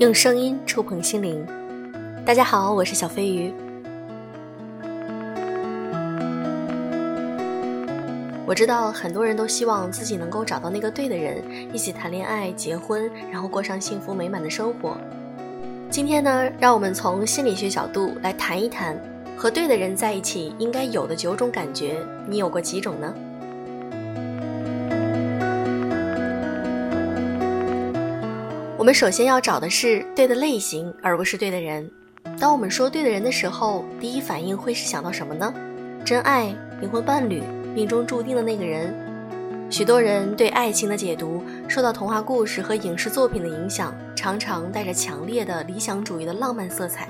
用声音触碰心灵。大家好，我是小飞鱼。我知道很多人都希望自己能够找到那个对的人，一起谈恋爱、结婚，然后过上幸福美满的生活。今天呢，让我们从心理学角度来谈一谈，和对的人在一起应该有的九种感觉，你有过几种呢？我们首先要找的是对的类型，而不是对的人。当我们说对的人的时候，第一反应会是想到什么呢？真爱、灵魂伴侣、命中注定的那个人。许多人对爱情的解读受到童话故事和影视作品的影响，常常带着强烈的理想主义的浪漫色彩。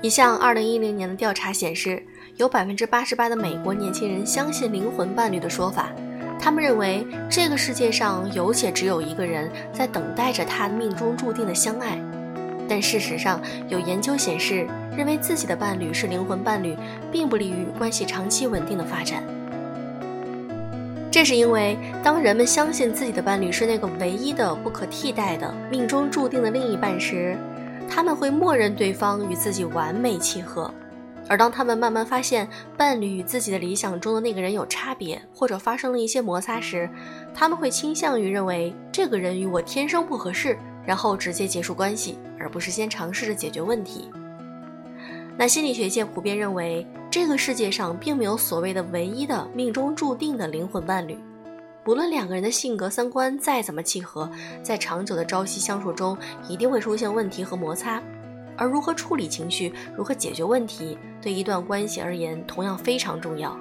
一项2010年的调查显示，有百分之八十八的美国年轻人相信灵魂伴侣的说法。他们认为这个世界上有且只有一个人在等待着他命中注定的相爱，但事实上有研究显示，认为自己的伴侣是灵魂伴侣，并不利于关系长期稳定的发展。这是因为，当人们相信自己的伴侣是那个唯一的、不可替代的、命中注定的另一半时，他们会默认对方与自己完美契合。而当他们慢慢发现伴侣与自己的理想中的那个人有差别，或者发生了一些摩擦时，他们会倾向于认为这个人与我天生不合适，然后直接结束关系，而不是先尝试着解决问题。那心理学界普遍认为，这个世界上并没有所谓的唯一的命中注定的灵魂伴侣，不论两个人的性格三观再怎么契合，在长久的朝夕相处中，一定会出现问题和摩擦。而如何处理情绪，如何解决问题，对一段关系而言同样非常重要。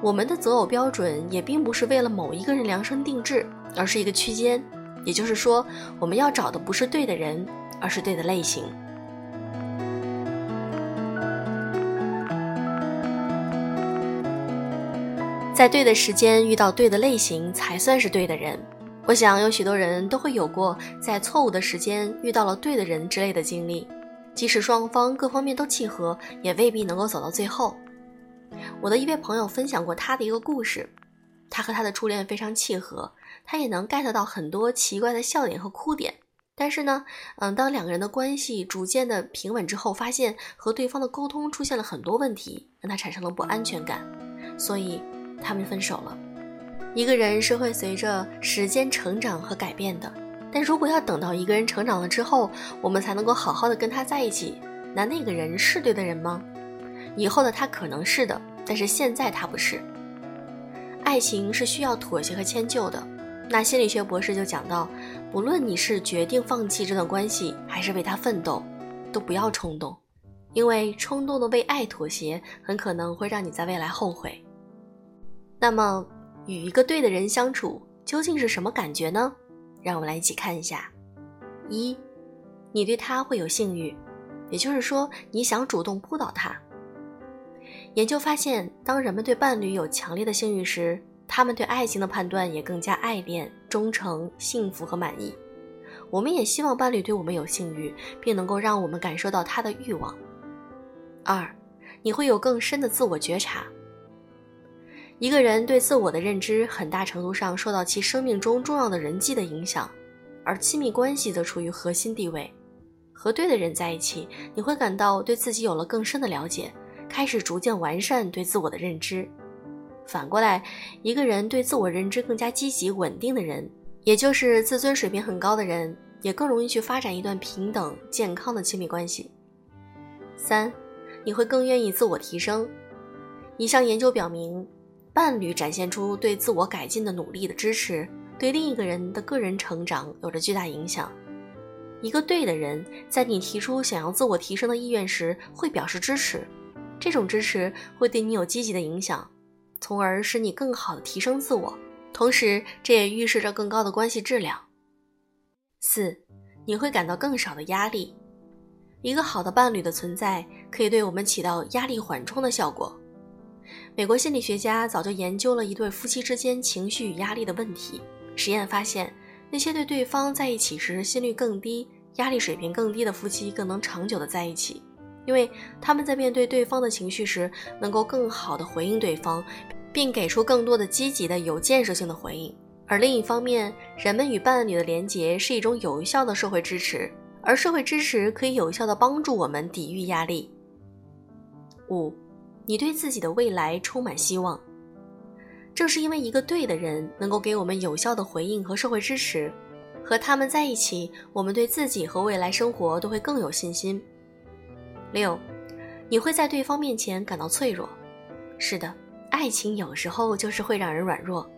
我们的择偶标准也并不是为了某一个人量身定制，而是一个区间。也就是说，我们要找的不是对的人，而是对的类型。在对的时间遇到对的类型，才算是对的人。我想有许多人都会有过在错误的时间遇到了对的人之类的经历，即使双方各方面都契合，也未必能够走到最后。我的一位朋友分享过他的一个故事，他和他的初恋非常契合，他也能 get 到很多奇怪的笑点和哭点。但是呢，嗯，当两个人的关系逐渐的平稳之后，发现和对方的沟通出现了很多问题，让他产生了不安全感，所以他们分手了。一个人是会随着时间成长和改变的，但如果要等到一个人成长了之后，我们才能够好好的跟他在一起，那那个人是对的人吗？以后的他可能是的，但是现在他不是。爱情是需要妥协和迁就的。那心理学博士就讲到，不论你是决定放弃这段关系，还是为他奋斗，都不要冲动，因为冲动的为爱妥协，很可能会让你在未来后悔。那么。与一个对的人相处究竟是什么感觉呢？让我们来一起看一下。一，你对他会有性欲，也就是说你想主动扑倒他。研究发现，当人们对伴侣有强烈的性欲时，他们对爱情的判断也更加爱恋、忠诚、幸福和满意。我们也希望伴侣对我们有性欲，并能够让我们感受到他的欲望。二，你会有更深的自我觉察。一个人对自我的认知，很大程度上受到其生命中重要的人际的影响，而亲密关系则处于核心地位。和对的人在一起，你会感到对自己有了更深的了解，开始逐渐完善对自我的认知。反过来，一个人对自我认知更加积极、稳定的人，也就是自尊水平很高的人，也更容易去发展一段平等、健康的亲密关系。三，你会更愿意自我提升。一项研究表明。伴侣展现出对自我改进的努力的支持，对另一个人的个人成长有着巨大影响。一个对的人，在你提出想要自我提升的意愿时，会表示支持，这种支持会对你有积极的影响，从而使你更好的提升自我。同时，这也预示着更高的关系质量。四，你会感到更少的压力。一个好的伴侣的存在，可以对我们起到压力缓冲的效果。美国心理学家早就研究了一对夫妻之间情绪与压力的问题。实验发现，那些对对方在一起时心率更低、压力水平更低的夫妻更能长久的在一起，因为他们在面对对方的情绪时，能够更好的回应对方，并给出更多的积极的、有建设性的回应。而另一方面，人们与伴侣的连结是一种有效的社会支持。而社会支持可以有效的帮助我们抵御压力。五，你对自己的未来充满希望。正是因为一个对的人能够给我们有效的回应和社会支持，和他们在一起，我们对自己和未来生活都会更有信心。六，你会在对方面前感到脆弱。是的，爱情有时候就是会让人软弱。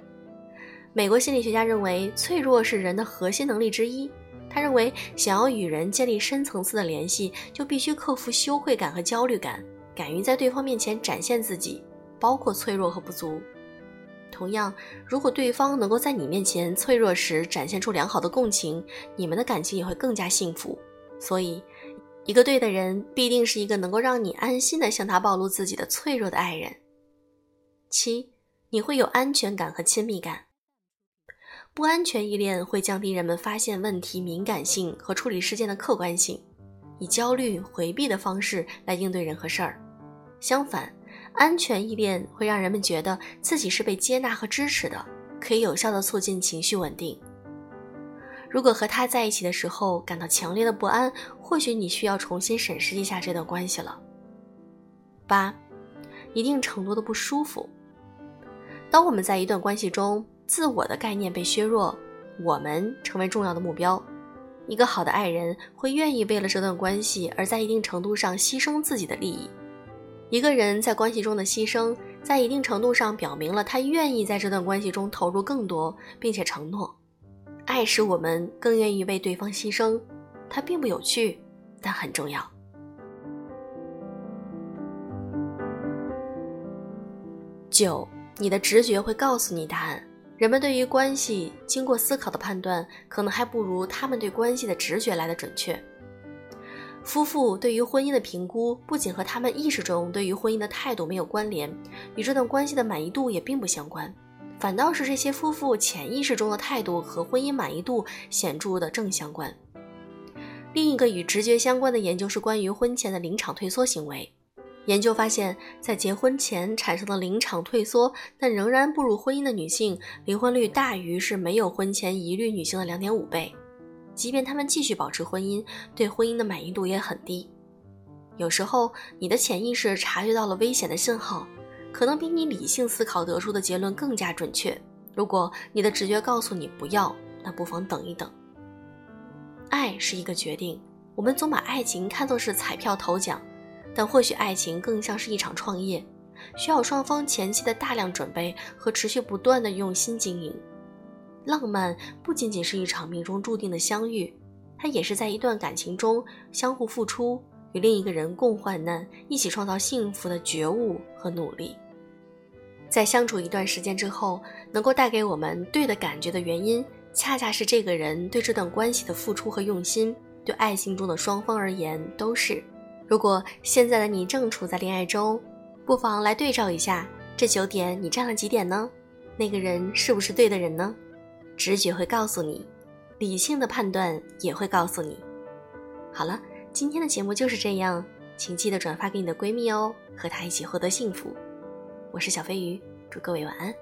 美国心理学家认为，脆弱是人的核心能力之一。他认为，想要与人建立深层次的联系，就必须克服羞愧感和焦虑感，敢于在对方面前展现自己，包括脆弱和不足。同样，如果对方能够在你面前脆弱时展现出良好的共情，你们的感情也会更加幸福。所以，一个对的人必定是一个能够让你安心的向他暴露自己的脆弱的爱人。七，你会有安全感和亲密感。不安全依恋会降低人们发现问题敏感性和处理事件的客观性，以焦虑回避的方式来应对人和事儿。相反，安全依恋会让人们觉得自己是被接纳和支持的，可以有效的促进情绪稳定。如果和他在一起的时候感到强烈的不安，或许你需要重新审视一下这段关系了。八，一定程度的不舒服。当我们在一段关系中，自我的概念被削弱，我们成为重要的目标。一个好的爱人会愿意为了这段关系而在一定程度上牺牲自己的利益。一个人在关系中的牺牲，在一定程度上表明了他愿意在这段关系中投入更多，并且承诺。爱使我们更愿意为对方牺牲，它并不有趣，但很重要。九，你的直觉会告诉你答案。人们对于关系经过思考的判断，可能还不如他们对关系的直觉来的准确。夫妇对于婚姻的评估，不仅和他们意识中对于婚姻的态度没有关联，与这段关系的满意度也并不相关，反倒是这些夫妇潜意识中的态度和婚姻满意度显著的正相关。另一个与直觉相关的研究是关于婚前的临场退缩行为。研究发现，在结婚前产生的临场退缩，但仍然步入婚姻的女性，离婚率大于是没有婚前疑虑女性的两点五倍。即便他们继续保持婚姻，对婚姻的满意度也很低。有时候，你的潜意识察觉到了危险的信号，可能比你理性思考得出的结论更加准确。如果你的直觉告诉你不要，那不妨等一等。爱是一个决定，我们总把爱情看作是彩票头奖。但或许爱情更像是一场创业，需要双方前期的大量准备和持续不断的用心经营。浪漫不仅仅是一场命中注定的相遇，它也是在一段感情中相互付出，与另一个人共患难，一起创造幸福的觉悟和努力。在相处一段时间之后，能够带给我们对的感觉的原因，恰恰是这个人对这段关系的付出和用心，对爱情中的双方而言都是。如果现在的你正处在恋爱中，不妨来对照一下，这九点你占了几点呢？那个人是不是对的人呢？直觉会告诉你，理性的判断也会告诉你。好了，今天的节目就是这样，请记得转发给你的闺蜜哦，和她一起获得幸福。我是小飞鱼，祝各位晚安。